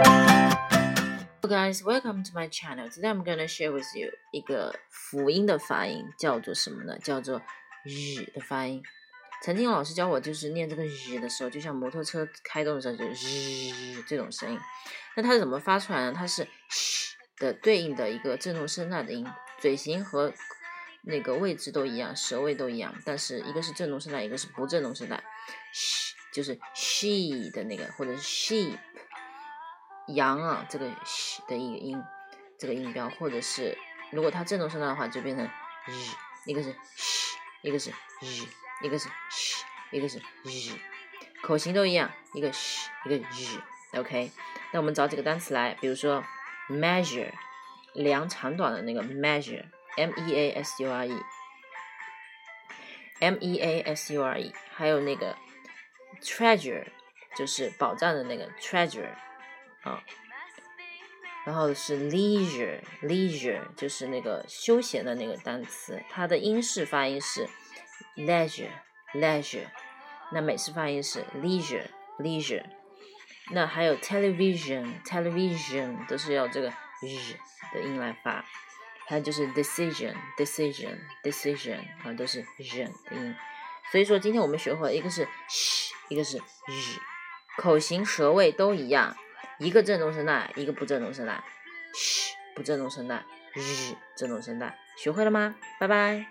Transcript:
Hello guys, welcome to my channel. Today I'm gonna share with you 一个辅音的发音，叫做什么呢？叫做日的发音。曾经老师教我，就是念这个日的时候，就像摩托车开动的时候，就日这种声音。那它是怎么发出来呢？它是嘘的对应的一个振动声带的音，嘴型和那个位置都一样，舌位都一样，但是一个是振动声带，一个是不振动声带。嘘就是 she 的那个，或者是 she 羊啊，这个 sh 的一个音，这个音标，或者是如果它振动声带的话，就变成日，一个是 sh，一个是日，一个是 sh，一个是日，口型都一样，一个 sh，一个日。OK，那我们找几个单词来，比如说 measure，量长短的那个 measure，m e a s u r e，m e a s u r e，还有那个 treasure，就是宝藏的那个 treasure，啊，然后是 leisure，leisure 就是那个休闲的那个单词，它的英式发音是 leisure，leisure，那美式发音是 leisure，leisure。那还有 television，television 都是要这个日的音来发，还有就是 decision，decision，decision 啊都是人的音。所以说今天我们学会了一个是 sh，一个是日，口型舌位都一样，一个振动声带，一个不振动声带嘘不振动声带，日振动声带，学会了吗？拜拜。